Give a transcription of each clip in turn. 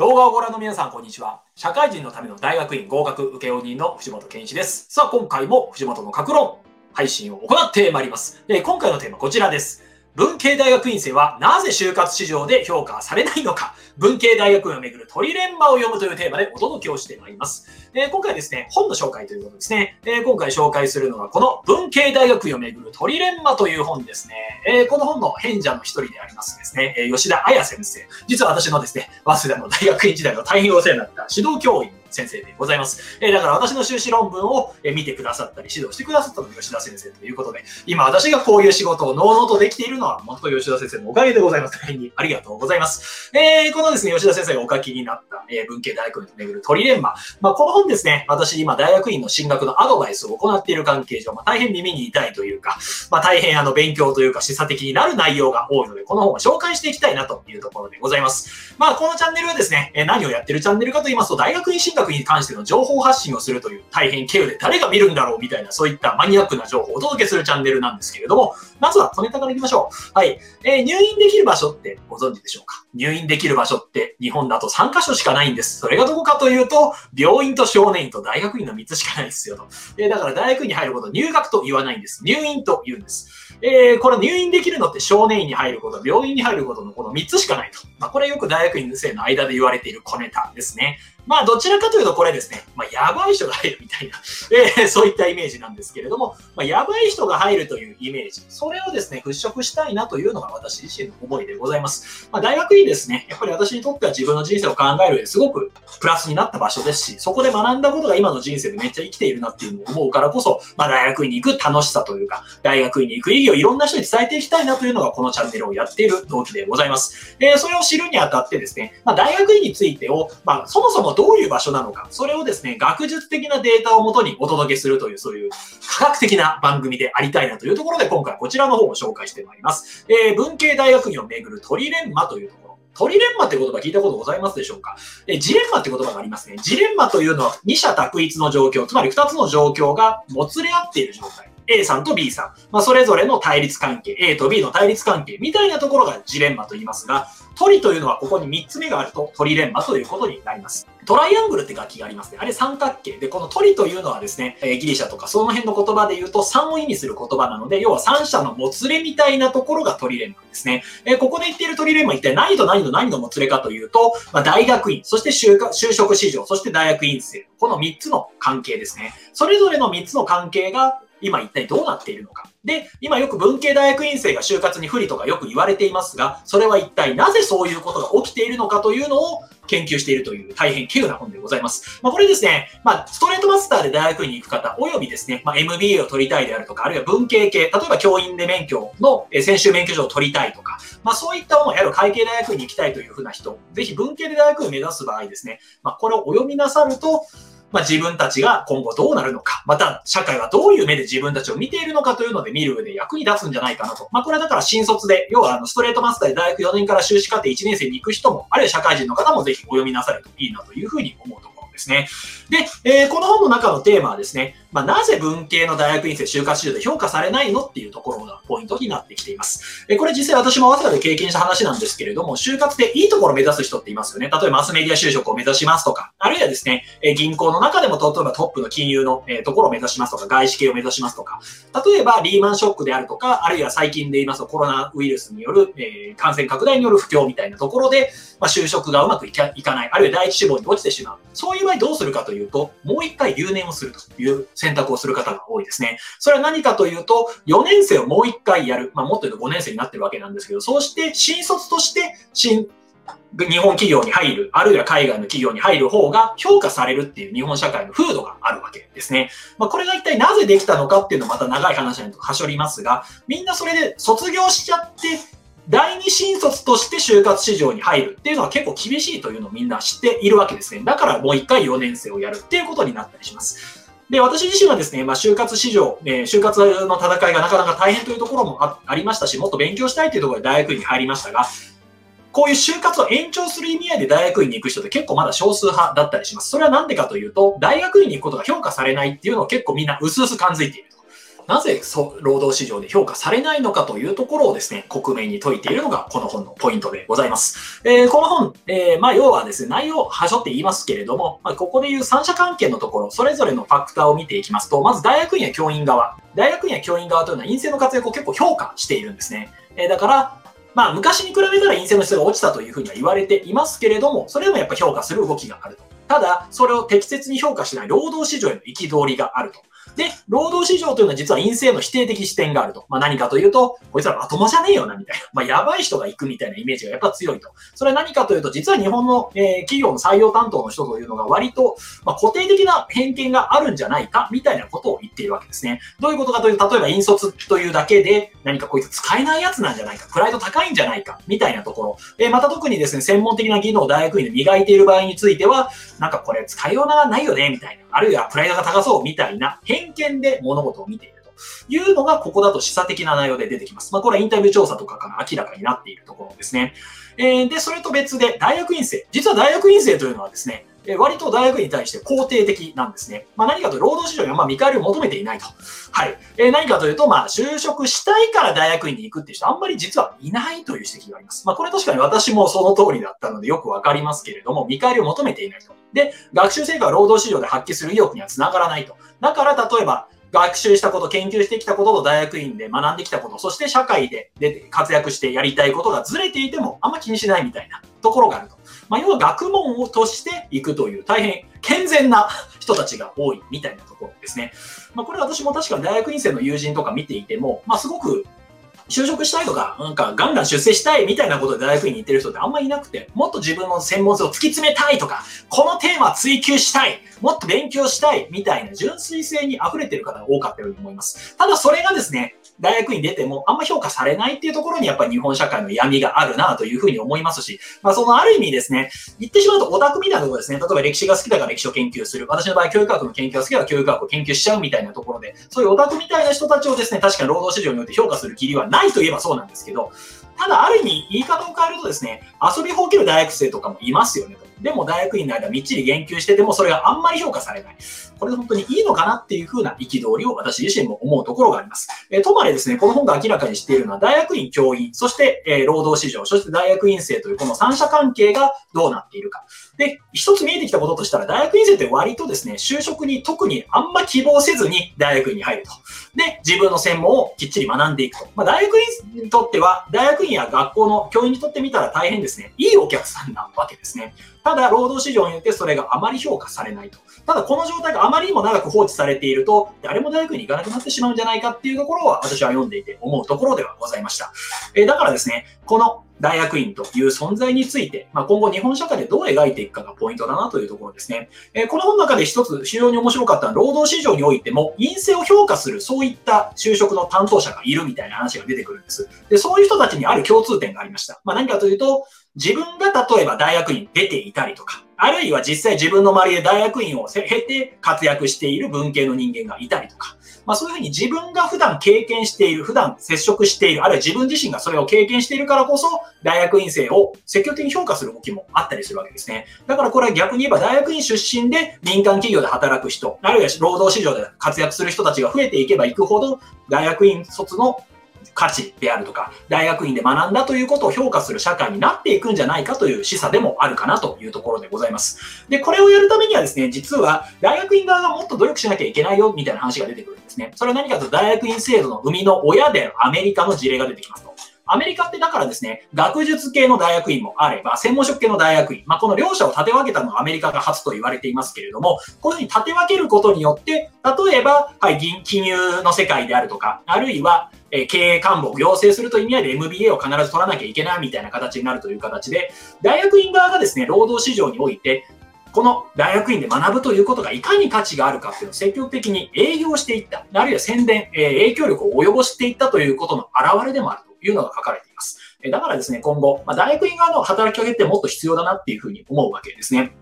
動画をご覧の皆さん、こんにちは。社会人のための大学院合格請負人の藤本健一です。さあ、今回も藤本の格論配信を行ってまいります。え今回のテーマこちらです。文系大学院生はなぜ就活市場で評価されないのか？文系大学院をめぐるトリレンマを読むというテーマでお届けをしてまいります。えー今回ですね、本の紹介ということですね。え今回紹介するのはこの文系大学院をめぐるトリレンマという本ですね。えこの本の編者の一人でありますですね、え吉田彩先生。実は私のですね、早稲田の大学院時代の大変お世話になった指導教員先生でございます。えーだから私の修士論文を見てくださったり指導してくださったのが吉田先生ということで、今私がこういう仕事をのうのうとできているのは、本当吉田先生のおかげでございます。大変にありがとうございます。えーこのですね、吉田先生がお書きになった、えー文系大学院と巡るトリレンマ。まあ、この本ですね、私今大学院の進学のアドバイスを行っている関係上、まあ、大変耳に痛いというか、まあ、大変あの勉強というか示唆的になる内容が多いので、この本を紹介していきたいなというところでございます。まあ、このチャンネルはですね、何をやってるチャンネルかと言いますと、大学院進学に関しての情報発信をするという大変経由で誰が見るんだろうみたいな、そういったマニアックな情報をお届けするチャンネルなんですけれども、まずは小ネタからいきましょう。はい。えー入院できる場所ってご存知でしょうか？入院できる場所って日本だと3カ所しかないんです。それがどこかというと、病院と少年院と大学院の3つしかないですよと。えーだから大学院に入ること入学と言わないんです。入院と言うんです。えーこれ入院できるのって少年院に入ること、病院に入ることのこの3つしかないと。まあ、これよく大学院生の間で言われている小ネタですね。まあ、どちらかというとこれですね、まあ、やばい人が入るみたいな、えーそういったイメージなんですけれども、まあ、やばい人が入るというイメージ、それをですね、払拭したいなというのが私自身の思いでございます。まあ、大学院ですね、やっぱり私にとっては自分の人生を考える上ですごくプラスになった場所ですし、そこで学んだことが今の人生でめっちゃ生きているなっていうのを思うからこそ、まあ、大学院に行く楽しさというか、大学院に行く意義をいろんな人に伝えていきたいなというのがこのチャンネルをやっている動機でございます。えーそれを知るにあたってですね、まあ、大学院についてを、まあ、そもそもどういう場所なのか、それをですね、学術的なデータをもとにお届けするという、そういう科学的な番組でありたいなというところで、今回こちらの方を紹介してまいります。えー文系大学院をめぐるトリレンマというところ。トリレンマって言葉聞いたことございますでしょうか？えジレンマって言葉がありますね。ジレンマというのは二者択一の状況、つまり二つの状況がもつれ合っている状態。A さんと B さん、まあ、それぞれの対立関係、A と B の対立関係みたいなところがジレンマと言いますが、トリというのはここに3つ目があるとトリレンマということになります。トライアングルって楽器がありますね。あれ三角形で、このトリというのはですね、えギリシャとかその辺の言葉で言うと3を意味する言葉なので、要は三者のもつれみたいなところがトリレンマですね。えここで言っているトリレンマ一体何と何と何のもつれかというと、まあ、大学院、そして就職市場、そして大学院生、この3つの関係ですね。それぞれの3つの関係が今一体どうなっているのか。で、今よく文系大学院生が就活に不利とかよく言われていますが、それは一体なぜそういうことが起きているのかというのを研究しているという大変稀有な本でございます。まあ、これですね、まあ、ストレートマスターで大学院に行く方、およびですね、まあ、MBA を取りたいであるとか、あるいは文系系、例えば教員で免許のえー専修免許証を取りたいとか、まあ、そういったものをやる会計大学院に行きたいというふうな人、ぜひ文系で大学院を目指す場合ですね、まあ、これをお読みなさると、まあ、自分たちが今後どうなるのか、また社会はどういう目で自分たちを見ているのかというので見る上で役に立つんじゃないかなと。まあ、これはだから新卒で、要はあのストレートマスターで大学4年から修士課程1年生に行く人も、あるいは社会人の方もぜひお読みなさるといいなというふうに思うところですね。で、えーこの本の中のテーマはですね、まあ、なぜ文系の大学院生就活市場で評価されないの？っていうところがポイントになってきています。えこれ実際私も早稲田で経験した話なんですけれども、就活でいいところを目指す人っていますよね。例えばマスメディア就職を目指しますとか、あるいはですね、え銀行の中でも例えばトップの金融の、えところを目指しますとか、外資系を目指しますとか、例えばリーマンショックであるとか、あるいは最近で言いますとコロナウイルスによる、え感染拡大による不況みたいなところで、ま、就職がうまくいかいかない、あるいは第一志望に落ちてしまう。そういう場合どうするかというと、もう一回留年をするという選択をする方が多いですね。それは何かというと、4年生をもう一回やる。まあ、もっと言うと5年生になってるわけなんですけど、そうして新卒として新日本企業に入る、あるいは海外の企業に入る方が評価されるっていう日本社会の風土があるわけですね。まあ、これが一体なぜできたのかっていうのはまた長い話にはしょりますが、みんなそれで卒業しちゃって、第二新卒として就活市場に入るっていうのは結構厳しいというのをみんな知っているわけですね。だからもう一回4年生をやるっていうことになったりします。で、私自身はですね、まあ、就活市場、えー就活の戦いがなかなか大変というところもありましたし、もっと勉強したいというところで大学院に入りましたが、こういう就活を延長する意味合いで大学院に行く人って結構まだ少数派だったりします。それはなんでかというと、大学院に行くことが評価されないっていうのを結構みんな薄々感づいていると。なぜ労働市場で評価されないのかというところをですね、克明に説いているのがこの本のポイントでございます。えー、この本、えー、まあ、要はですね、内容をはしょって言いますけれども、まあ、ここでいう三者関係のところ、それぞれのファクターを見ていきますと、まず大学院や教員側。大学院や教員側というのは陰性の活躍を結構評価しているんですね。えー、だから、まあ、昔に比べたら陰性の質が落ちたというふうには言われていますけれども、それでもやっぱ評価する動きがあると。ただ、それを適切に評価しない労働市場への憤りがあると。で、労働市場というのは実は陰性の否定的視点があると。まあ何かというと、こいつらまともじゃねえよな、みたいな。まあやばい人が行くみたいなイメージがやっぱ強いと。それは何かというと、実は日本の、えー、企業の採用担当の人というのが割と、まあ、固定的な偏見があるんじゃないか、みたいなことを言っているわけですね。どういうことかというと、例えば引率というだけで、何かこいつ使えないやつなんじゃないか、プライド高いんじゃないか、みたいなところ。えー、また特にですね、専門的な技能を大学院で磨いている場合については、なんかこれ使いようがないよね、みたいな。あるいはプライドが高そうみたいな偏見で物事を見ているというのが、ここだと示唆的な内容で出てきます。まあ、これはインタビュー調査とかから明らかになっているところですね。えー、で、それと別で、大学院生。実は大学院生というのはですね、え割と大学に対して肯定的なんですね。まあ、何かというと、労働市場にあんま見返りを求めていないと。はい。え、何かというと、まあ、就職したいから大学院に行くっていう人、あんまり実はいないという指摘があります。まあ、これ確かに私もその通りだったのでよくわかりますけれども、見返りを求めていないと。で、学習成果は労働市場で発揮する意欲にはつながらないと。だから、例えば、学習したこと、研究してきたことと大学院で学んできたこと、そして社会でで活躍してやりたいことがずれていてもあんま気にしないみたいなところがあると。まあ、要は学問をとしていくという大変健全な人たちが多いみたいなところですね。まあ、これ私も確か大学院生の友人とか見ていても、まあ、すごく就職したいとか、なんかガンガン出世したいみたいなことで大学院に行ってる人ってあんまりいなくて、もっと自分の専門性を突き詰めたいとか、このテーマ追求したい、もっと勉強したいみたいな純粋性に溢れてる方が多かったように思います。ただそれがですね、大学に出てもあんま評価されないっていうところにやっぱり日本社会の闇があるなというふうに思いますし、まあそのある意味ですね、言ってしまうとオタクみたいなところですね、例えば歴史が好きだから歴史を研究する。私の場合教育学の研究が好きだから教育学を研究しちゃうみたいなところで、そういうオタクみたいな人たちをですね、確かに労働市場によって評価するきりはないといえばそうなんですけど、ただある意味言い方を変えるとですね、遊びほうける大学生とかもいますよねと。でも大学院の間みっちり言及しててもそれがあんまり評価されない。これ本当にいいのかなっていう風な憤りを私自身も思うところがあります。えー、とまでですね、この本が明らかにしているのは大学院教員、そして、えー、労働市場、そして大学院生というこの三者関係がどうなっているか。で、一つ見えてきたこととしたら大学院生って割とですね、就職に特にあんま希望せずに大学院に入ると。で、自分の専門をきっちり学んでいくと。まあ、大学院にとっては、大学院や学校の教員にとってみたら大変ですね、いいお客さんなわけですね。ただ、労働市場によってそれがあまり評価されないと。ただ、この状態があまりにも長く放置されていると、誰も大学に行かなくなってしまうんじゃないかっていうところは、私は読んでいて思うところではございました。えー、だからですね、この大学院という存在について、まあ、今後日本社会でどう描いていくかがポイントだなというところですね。えー、この本の中で一つ非常に面白かったのは、労働市場においても陰性を評価するそういった就職の担当者がいるみたいな話が出てくるんです。で、そういう人たちにある共通点がありました。まあ、何かというと、自分が例えば大学院出ていたりとか、あるいは実際自分の周りで大学院を経て活躍している文系の人間がいたりとか、まあそういうふうに自分が普段経験している、普段接触している、あるいは自分自身がそれを経験しているからこそ、大学院生を積極的に評価する動きもあったりするわけですね。だからこれは逆に言えば大学院出身で民間企業で働く人、あるいは労働市場で活躍する人たちが増えていけばいくほど、大学院卒の価値であるとか、大学院で学んだということを評価する社会になっていくんじゃないかという示唆でもあるかなというところでございます。で、これをやるためにはですね、実は大学院側がもっと努力しなきゃいけないよみたいな話が出てくるんですね。それは何かというと大学院制度の生みの親であるアメリカの事例が出てきますと。アメリカってだからですね、学術系の大学院もあれば、専門職系の大学院、まあ、この両者を立て分けたのはアメリカが初と言われていますけれども、こういうふうに立て分けることによって、例えば、はい、金融の世界であるとか、あるいは、え経営幹部を養成するという意味合いで MBA を必ず取らなきゃいけないみたいな形になるという形で、大学院側がですね、労働市場において、この大学院で学ぶということがいかに価値があるかっていうのを積極的に営業していった、あるいは宣伝、え影響力を及ぼしていったということの表れでもあるいうのが書かれています。だからですね、今後、まあ、大学院側の働きかけってもっと必要だなっていうふうに思うわけですね。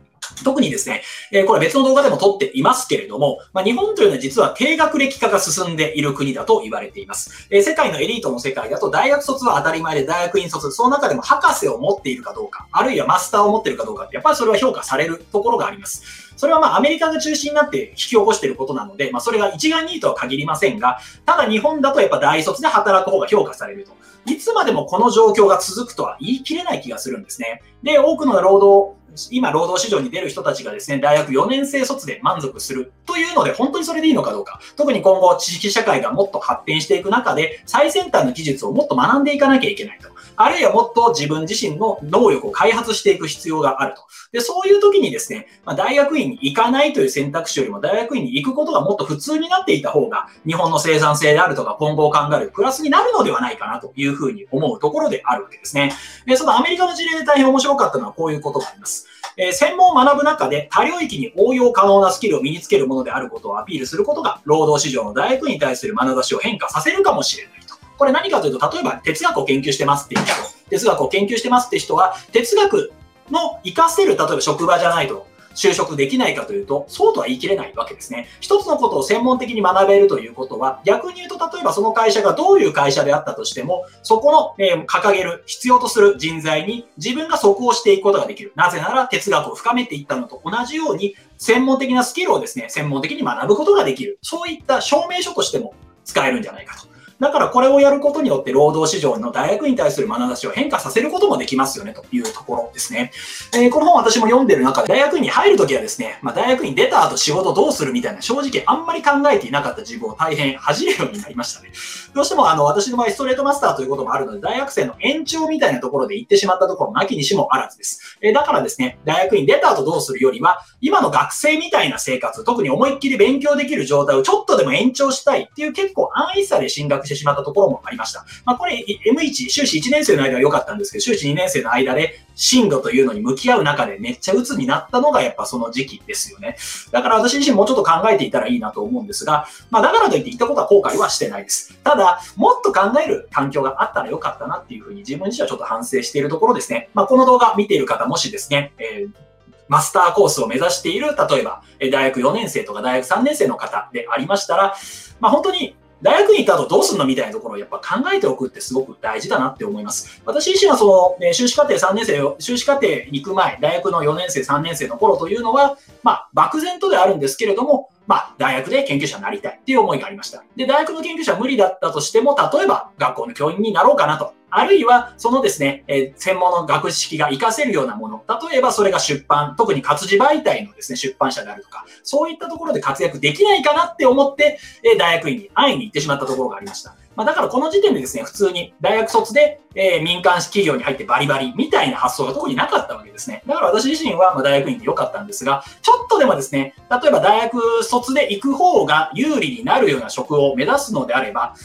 特にですね、え、これ別の動画でも撮っていますけれども、まあ、日本というのは実は低学歴化が進んでいる国だと言われています。え、世界のエリートの世界だと大学卒は当たり前で大学院卒、その中でも博士を持っているかどうか、あるいはマスターを持っているかどうかって、やっぱりそれは評価されるところがあります。それはまあアメリカが中心になって引き起こしていることなので、まあそれが一概にいいとは限りませんが、ただ日本だとやっぱ大卒で働く方が評価されると。いつまでもこの状況が続くとは言い切れない気がするんですね。で、多くの労働今、労働市場に出る人たちがですね、大学4年生卒で満足するというので、本当にそれでいいのかどうか。特に今後、知識社会がもっと発展していく中で、最先端の技術をもっと学んでいかなきゃいけないと。あるいはもっと自分自身の能力を開発していく必要があると。で、そういう時にですね、ま、大学院に行かないという選択肢よりも大学院に行くことがもっと普通になっていた方が、日本の生産性であるとか今後を考えるプラスになるのではないかなというふうに思うところであるわけですね。で、そのアメリカの事例で大変面白かったのはこういうことがあります。えー、専門を学ぶ中で多領域に応用可能なスキルを身につけるものであることをアピールすることが、労働市場の大学に対する眼差しを変化させるかもしれないと。これ何かというと、例えば哲学を研究してますっていう人、哲学を研究してますって人は、哲学の活かせる、例えば職場じゃないと、就職できないかというと、そうとは言い切れないわけですね。一つのことを専門的に学べるということは、逆に言うと、例えばその会社がどういう会社であったとしても、そこの、えー、掲げる、必要とする人材に自分が即応していくことができる。なぜなら哲学を深めていったのと同じように、専門的なスキルをですね、専門的に学ぶことができる。そういった証明書としても使えるんじゃないかと。だからこれをやることによって労働市場の大学に対する眼差しを変化させることもできますよねというところですね。えー、この本私も読んでる中で大学院に入るときはですね、まあ、大学院出た後仕事どうするみたいな正直あんまり考えていなかった自分を大変恥じるようになりましたね。どうしてもあの私の場合ストレートマスターということもあるので大学生の延長みたいなところで行ってしまったところなきにしもあらずです。えー、だからですね、大学院出た後どうするよりは今の学生みたいな生活、特に思いっきり勉強できる状態をちょっとでも延長したいっていう結構安易さで進学してしまったところもありました。まあ、これ M1、修士1年生の間は良かったんですけど、修士2年生の間で進路というのに向き合う中でめっちゃ鬱になったのがやっぱその時期ですよね。だから私自身もうちょっと考えていたらいいなと思うんですが、まあだからといって言ったことは後悔はしてないです。ただ、もっと考える環境があったらよかったなっていうふうに自分自身はちょっと反省しているところですね。まあこの動画見ている方もしですね、えーマスターコースを目指している、例えば、大学4年生とか大学3年生の方でありましたら、まあ、本当に大学に行った後どうすんのみたいなところをやっぱ考えておくってすごく大事だなって思います。私自身はその、ね、修士課程3年生、修士課程に行く前、大学の4年生、3年生の頃というのは、まあ、漠然とであるんですけれども、まあ、大学で研究者になりたいっていう思いがありました。で、大学の研究者は無理だったとしても、例えば学校の教員になろうかなと。あるいは、そのですね、えー、専門の学識が活かせるようなもの。例えば、それが出版、特に活字媒体のですね、出版社であるとか、そういったところで活躍できないかなって思って、えー、大学院に会いに行ってしまったところがありました。まあ、だからこの時点でですね、普通に大学卒で、えー、民間企業に入ってバリバリみたいな発想が特になかったわけですね。だから私自身はま大学院で良かったんですが、ちょっとでもですね、例えば大学卒で行く方が有利になるような職を目指すのであれば、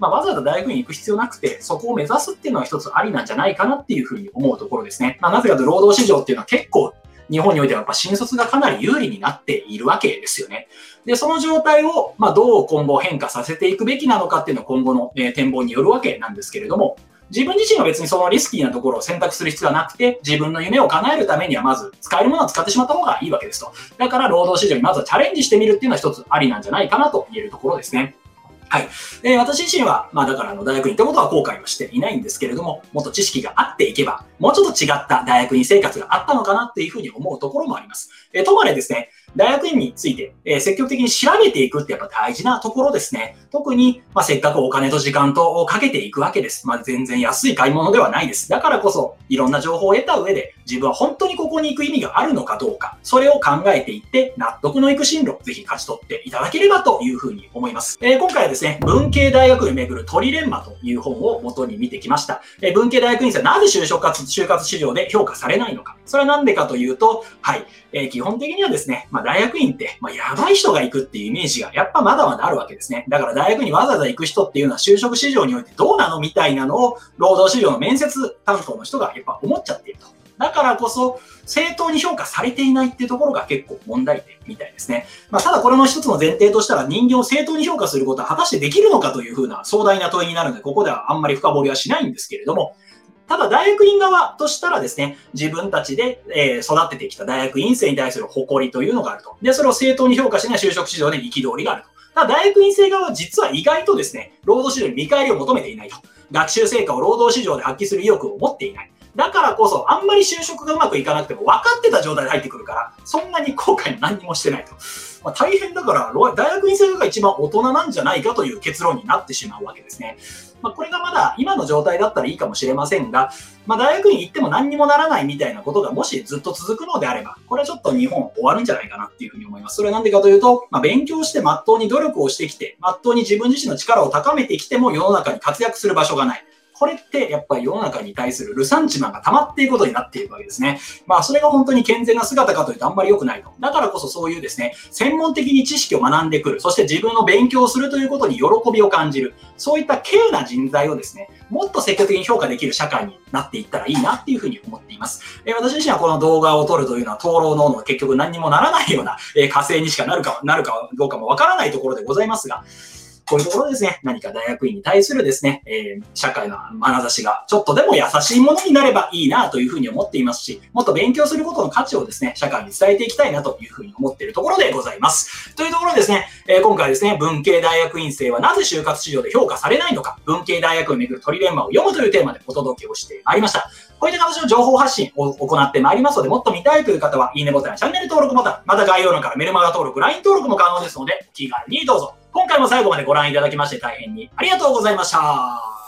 まあ、わざわざ大学院に行く必要なくて、そこを目指すっていうのは一つありなんじゃないかなっていうふうに思うところですね。まあ、なぜかと労働市場っていうのは結構日本においてはやっぱ新卒がかなり有利になっているわけですよね。で、その状態を、まあ、どう今後変化させていくべきなのかっていうのは今後の、え展望によるわけなんですけれども、自分自身は別にそのリスキーなところを選択する必要はなくて、自分の夢を叶えるためにはまず使えるものを使ってしまった方がいいわけですと。だから労働市場にまずはチャレンジしてみるっていうのは一つありなんじゃないかなと言えるところですね。はい。で、私自身は、まあだからあの大学院ってことは後悔はしていないんですけれども、もっと知識があっていけば、もうちょっと違った大学院生活があったのかなっていうふうに思うところもあります。えとまれですね、大学院について、えー、積極的に調べていくってやっぱ大事なところですね。特に、まあ、せっかくお金と時間とをかけていくわけです。まあ、全然安い買い物ではないです。だからこそ、いろんな情報を得た上で、自分は本当にここに行く意味があるのかどうか、それを考えていって、納得のいく進路ぜひ勝ち取っていただければというふうに思います。えー、今回はですね、文系大学に巡るトリレンマという本を元に見てきました。えー、文系大学院生はなぜ就職活、就活市場で評価されないのか。それはなんでかというと、はい、えー、基本的にはですね、まあ、大学院って、まあ、やばい人が行くっていうイメージがやっぱまだまだあるわけですね。だから大学にわざわざ行く人っていうのは就職市場においてどうなのみたいなのを労働市場の面接担当の人がやっぱ思っちゃっていると。だからこそ、正当に評価されていないっていうところが結構問題点みたいですね。まあ、ただこれの一つの前提としたら人間を正当に評価することは果たしてできるのかというふうな壮大な問いになるので、ここではあんまり深掘りはしないんですけれども、ただ大学院側としたらですね、自分たちで、え、育ててきた大学院生に対する誇りというのがあると。で、それを正当に評価しない就職市場で憤りがあると。ただ大学院生側は実は意外とですね、労働市場に見返りを求めていないと。学習成果を労働市場で発揮する意欲を持っていない。だからこそ、あんまり就職がうまくいかなくても分かってた状態で入ってくるから、そんなに後悔も何もしてないと。まあ、大変だから、大学院生が一番大人なんじゃないかという結論になってしまうわけですね。まあ、これがまだ今の状態だったらいいかもしれませんが、まあ、大学に行っても何にもならないみたいなことがもしずっと続くのであれば、これはちょっと日本終わるんじゃないかなっていうふうに思います。それは何でかというと、まあ、勉強して真っ当に努力をしてきて、真っ当に自分自身の力を高めてきても世の中に活躍する場所がない。これってやっぱり世の中に対するルサンチマンが溜まっていくことになっているわけですね。まあそれが本当に健全な姿かというとあんまり良くないと。だからこそそういうですね、専門的に知識を学んでくる、そして自分の勉強をするということに喜びを感じる、そういった稀有な人材をですね、もっと積極的に評価できる社会になっていったらいいなっていうふうに思っています。えー、私自身はこの動画を撮るというのは、灯籠のの結局何にもならないような、えー、火星にしかなるか、なるかどうかもわからないところでございますが、こういうところですね、何か大学院に対するですね、えー、社会の眼差しがちょっとでも優しいものになればいいなというふうに思っていますし、もっと勉強することの価値をですね、社会に伝えていきたいなというふうに思っているところでございます。というところですね、えー、今回ですね、文系大学院生はなぜ就活市場で評価されないのか、文系大学をめぐるトリレンマを読むというテーマでお届けをしてまいりました。こういった形の情報発信を行ってまいりますので、もっと見たいという方は、いいねボタン、チャンネル登録ボタン、また概要欄からメルマガ登録、LINE 登録も可能ですので、気軽にどうぞ。今回も最後までご覧いただきまして大変にありがとうございました。